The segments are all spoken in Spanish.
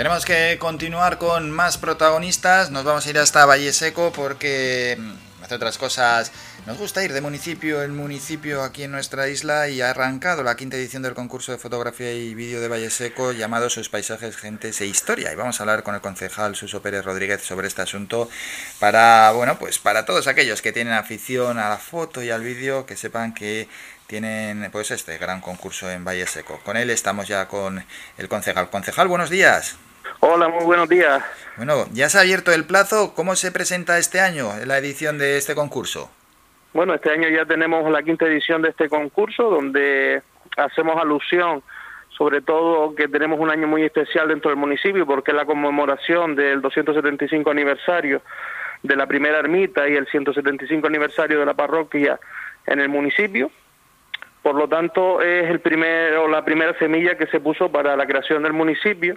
Tenemos que continuar con más protagonistas. Nos vamos a ir hasta Valle Seco porque, mm, entre otras cosas, nos gusta ir de municipio en municipio aquí en nuestra isla y ha arrancado la quinta edición del concurso de fotografía y vídeo de Valle Seco llamado Sus paisajes, gentes e historia. Y vamos a hablar con el concejal Suso Pérez Rodríguez sobre este asunto para, bueno, pues para todos aquellos que tienen afición a la foto y al vídeo, que sepan que tienen pues este gran concurso en Valle Seco. Con él estamos ya con el concejal. Concejal, buenos días. Hola, muy buenos días. Bueno, ya se ha abierto el plazo. ¿Cómo se presenta este año la edición de este concurso? Bueno, este año ya tenemos la quinta edición de este concurso, donde hacemos alusión sobre todo que tenemos un año muy especial dentro del municipio, porque es la conmemoración del 275 aniversario de la primera ermita y el 175 aniversario de la parroquia en el municipio. Por lo tanto, es el primero, la primera semilla que se puso para la creación del municipio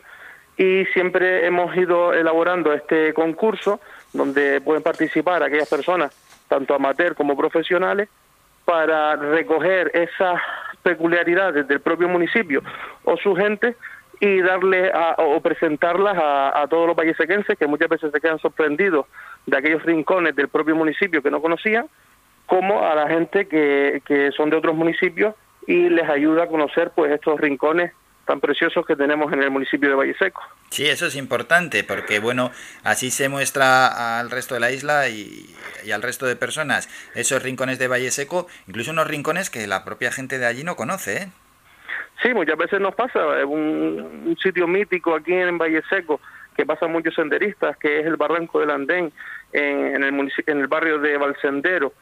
y siempre hemos ido elaborando este concurso donde pueden participar aquellas personas, tanto amateur como profesionales, para recoger esas peculiaridades del propio municipio o su gente y darle o presentarlas a, todos los vallesequenses que muchas veces se quedan sorprendidos de aquellos rincones del propio municipio que no conocían, como a la gente que, que son de otros municipios y les ayuda a conocer pues estos rincones tan preciosos que tenemos en el municipio de Valle Seco. Sí, eso es importante porque, bueno, así se muestra al resto de la isla y, al resto de personas esos rincones de Valle Seco, incluso unos rincones que la propia gente de allí no conoce, ¿eh? Sí, muchas veces nos pasa, un, un sitio mítico aquí en Valle Seco que pasan muchos senderistas, que es el Barranco del Andén, en, en, el, en el barrio de Valsendero,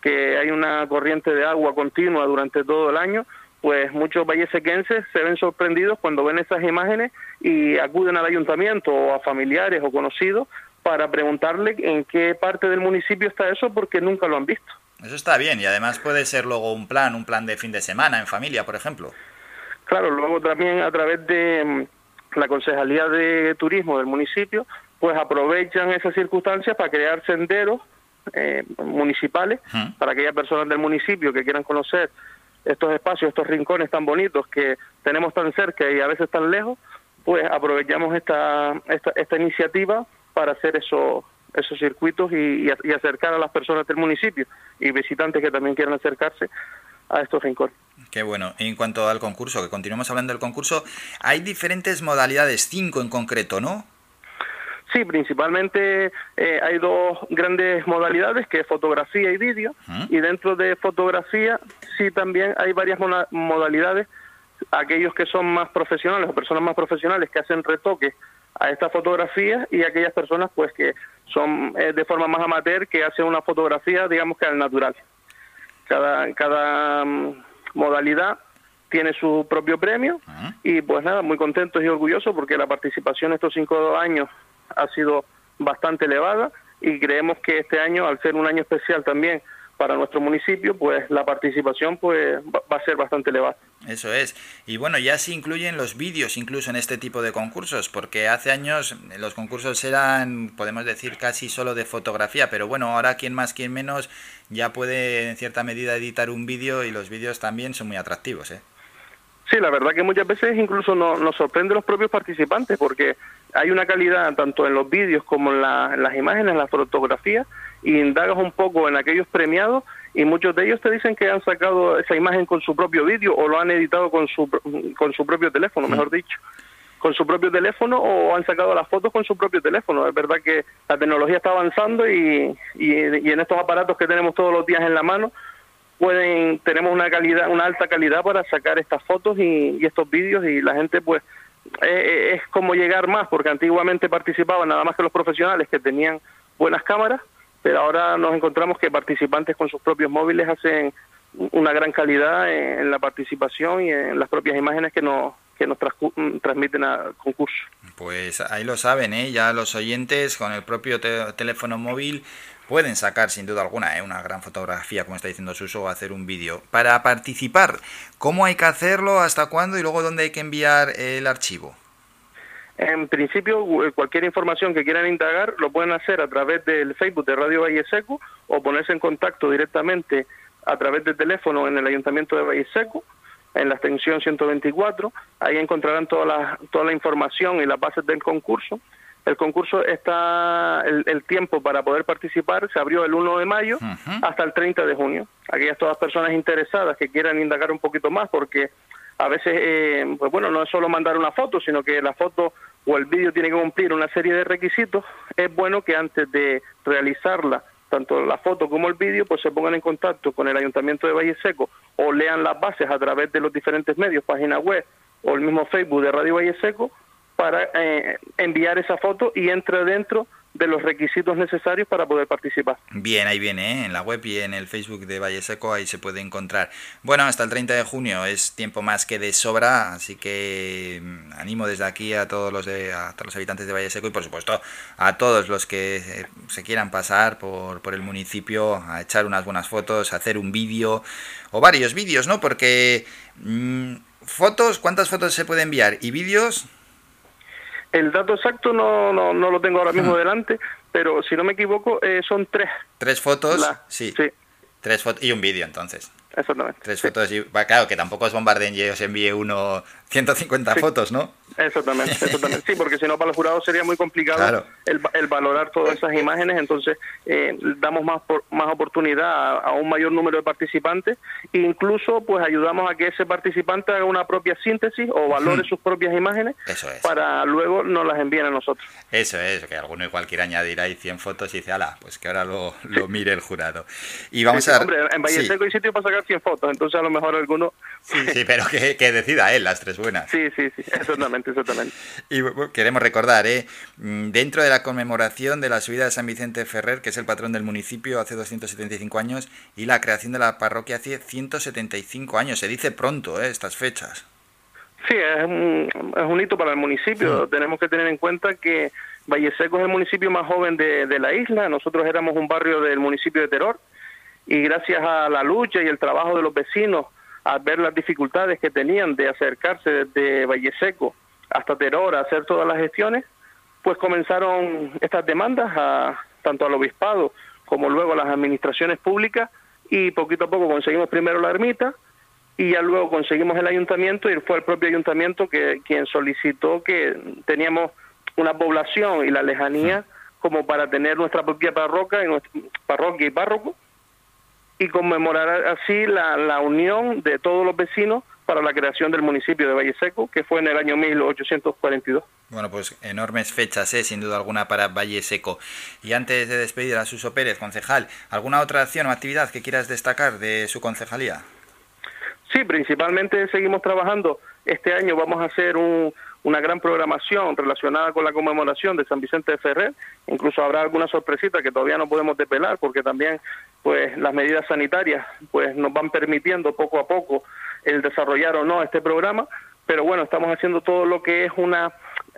que hay una corriente de agua continua durante todo el año, pues muchos vallesequenses se ven sorprendidos cuando ven esas imágenes y acuden al ayuntamiento o a familiares o conocidos para preguntarle en qué parte del municipio está eso porque nunca lo han visto. Eso está bien y además puede ser luego un plan, un plan de fin de semana en familia, por ejemplo. Claro, luego también a través de mm, la Concejalía de Turismo del municipio, pues aprovechan esas circunstancias para crear senderos eh, municipales para aquellas personas del municipio que quieran conocer estos espacios, estos rincones tan bonitos que tenemos tan cerca y a veces tan lejos, pues aprovechamos esta, esta, esta iniciativa para hacer esos, esos circuitos y, y, acercar a las personas del municipio y visitantes que también quieran acercarse a estos rincones. Qué bueno. En cuanto al concurso, que continuamos hablando del concurso, hay diferentes modalidades, cinco en concreto, ¿no? Sí, principalmente eh, hay dos grandes modalidades, que es fotografía y vídeo, y dentro de fotografía sí también hay varias modalidades, aquellos que son más profesionales o personas más profesionales que hacen retoques a estas fotografías y aquellas personas pues que son eh, de forma más amateur que hacen una fotografía digamos que al natural. Cada, cada mm, modalidad tiene su propio premio y pues nada, muy contentos y orgullosos porque la participación estos cinco años ha sido bastante elevada y creemos que este año, al ser un año especial también para nuestro municipio, pues la participación pues va a ser bastante elevada. Eso es. Y bueno, ya se incluyen los vídeos incluso en este tipo de concursos, porque hace años los concursos eran, podemos decir, casi solo de fotografía, pero bueno, ahora quien más, quien menos ya puede en cierta medida editar un vídeo y los vídeos también son muy atractivos, ¿eh? Sí, la verdad que muchas veces incluso nos, nos sorprende los propios participantes porque hay una calidad tanto en los vídeos como en, las imágenes, en las fotografías, y indagas un poco en aquellos premiados y muchos de ellos te dicen que han sacado esa imagen con su propio vídeo o lo han editado con su, con su propio teléfono, mejor dicho, con su propio teléfono o han sacado las fotos con su propio teléfono. Es verdad que la tecnología está avanzando y, y, en estos aparatos que tenemos todos los días en la mano, pueden tenemos una calidad una alta calidad para sacar estas fotos y, estos vídeos y la gente pues eh, eh, es como llegar más, porque antiguamente participaban nada más que los profesionales que tenían buenas cámaras, pero ahora nos encontramos que participantes con sus propios móviles hacen una gran calidad en, la participación y en las propias imágenes que nos, que nos transmiten al concurso. Pues ahí lo saben, ¿eh? ya los oyentes con el propio teléfono móvil pueden sacar sin duda alguna ¿eh? una gran fotografía, como está diciendo Suso, o hacer un vídeo. Para participar, ¿cómo hay que hacerlo? ¿Hasta cuándo? Y luego, ¿dónde hay que enviar el archivo? En principio, cualquier información que quieran indagar lo pueden hacer a través del Facebook de Radio Valle Seco o ponerse en contacto directamente a través del teléfono en el Ayuntamiento de Valle Seco en la extensión 124. Ahí encontrarán toda la, toda la información y las bases del concurso. El concurso está, el, tiempo para poder participar se abrió el 1 de mayo hasta el 30 de junio. Aquellas todas personas interesadas que quieran indagar un poquito más, porque a veces, eh, pues bueno, no es solo mandar una foto, sino que la foto o el vídeo tiene que cumplir una serie de requisitos. Es bueno que antes de realizarla, tanto la foto como el vídeo, pues se pongan en contacto con el Ayuntamiento de Valle Seco o lean las bases a través de los diferentes medios, página web o el mismo Facebook de Radio Valle Seco para eh, enviar esa foto y entre dentro de los requisitos necesarios para poder participar. Bien, ahí viene, ¿eh? en la web y en el Facebook de Valle Seco, ahí se puede encontrar. Bueno, hasta el 30 de junio es tiempo más que de sobra, así que mm, animo desde aquí a todos los, de, a los habitantes de Valle Seco y por supuesto a todos los que se quieran pasar por, por el municipio a echar unas buenas fotos, a hacer un vídeo o varios vídeos, ¿no? Porque mm, fotos, ¿cuántas fotos se puede enviar? Y vídeos, el dato exacto no, no, no lo tengo ahora mismo delante, pero si no me equivoco, eh, son tres. ¿Tres fotos? sí. sí. Tres fotos y un vídeo, entonces. Exactamente. Tres fotos y, claro, que tampoco os bombarden y os envíe uno 150 fotos, ¿no? Exactamente, exactamente. Sí, porque si no para los jurados sería muy complicado el, el, valorar todas esas imágenes, entonces eh, damos más más oportunidad a, un mayor número de participantes e incluso pues ayudamos a que ese participante haga una propia síntesis o valore sus propias imágenes para luego nos las envíen a nosotros. Eso es, que alguno igual quiera añadir ahí 100 fotos y dice, ala, pues que ahora lo, lo mire el jurado. Y vamos a... Hombre, en Valle Seco hay sitio para sacar 100 fotos, entonces a lo mejor alguno... Sí, sí, pero que, que decida él las tres Sí, sí, sí, exactamente, exactamente. y queremos recordar, ¿eh? Mm, dentro de la conmemoración de la subida de San Vicente Ferrer, que es el patrón del municipio hace 275 años, y la creación de la parroquia hace 175 años. Se dice pronto, ¿eh? Estas fechas. Sí, es un, es un hito para el municipio. Tenemos que tener en cuenta que Valle Seco es el municipio más joven de, de la isla. Nosotros éramos un barrio del municipio de Teror y gracias a la lucha y el trabajo de los vecinos al ver las dificultades que tenían de acercarse desde Valle Seco hasta Teror a hacer todas las gestiones, pues comenzaron estas demandas a, tanto al obispado como luego a las administraciones públicas y poquito a poco conseguimos primero la ermita y ya luego conseguimos el ayuntamiento y fue el propio ayuntamiento que quien solicitó que teníamos una población y la lejanía como para tener nuestra propia parroquia y nuestra parroquia y párroco y conmemorar así la, la unión de todos los vecinos para la creación del municipio de Valle Seco, que fue en el año 1842. Bueno, pues enormes fechas, ¿eh? sin duda alguna, para Valle Seco. Y antes de despedir a Suso Pérez, concejal, ¿alguna otra acción o actividad que quieras destacar de su concejalía? Sí, principalmente seguimos trabajando. Este año vamos a hacer un, una gran programación relacionada con la conmemoración de San Vicente de Ferrer. Incluso habrá alguna sorpresita que todavía no podemos desvelar porque también pues las medidas sanitarias pues nos van permitiendo poco a poco el desarrollar o no este programa, pero bueno, estamos haciendo todo lo que es una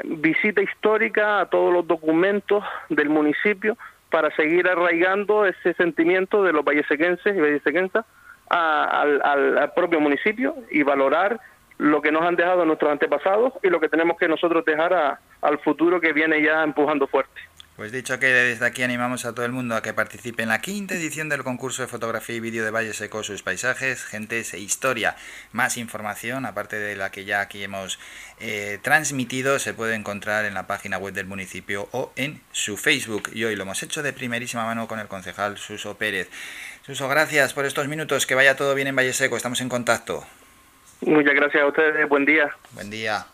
visita histórica a todos los documentos del municipio para seguir arraigando ese sentimiento de los vallesequenses y vallesequensas al, al propio municipio y valorar lo que nos han dejado nuestros antepasados y lo que tenemos que nosotros dejar al futuro que viene ya empujando fuerte. Pues dicho que desde aquí animamos a todo el mundo a que participe en la quinta edición del concurso de fotografía y vídeo de Valle Seco, sus paisajes, gentes e historia. Más información, aparte de la que ya aquí hemos eh, transmitido, se puede encontrar en la página web del municipio o en su Facebook. Y hoy lo hemos hecho de primerísima mano con el concejal Suso Pérez. Suso, gracias por estos minutos. Que vaya todo bien en Valle Seco. Estamos en contacto. Muchas gracias a ustedes. Buen día. Buen día.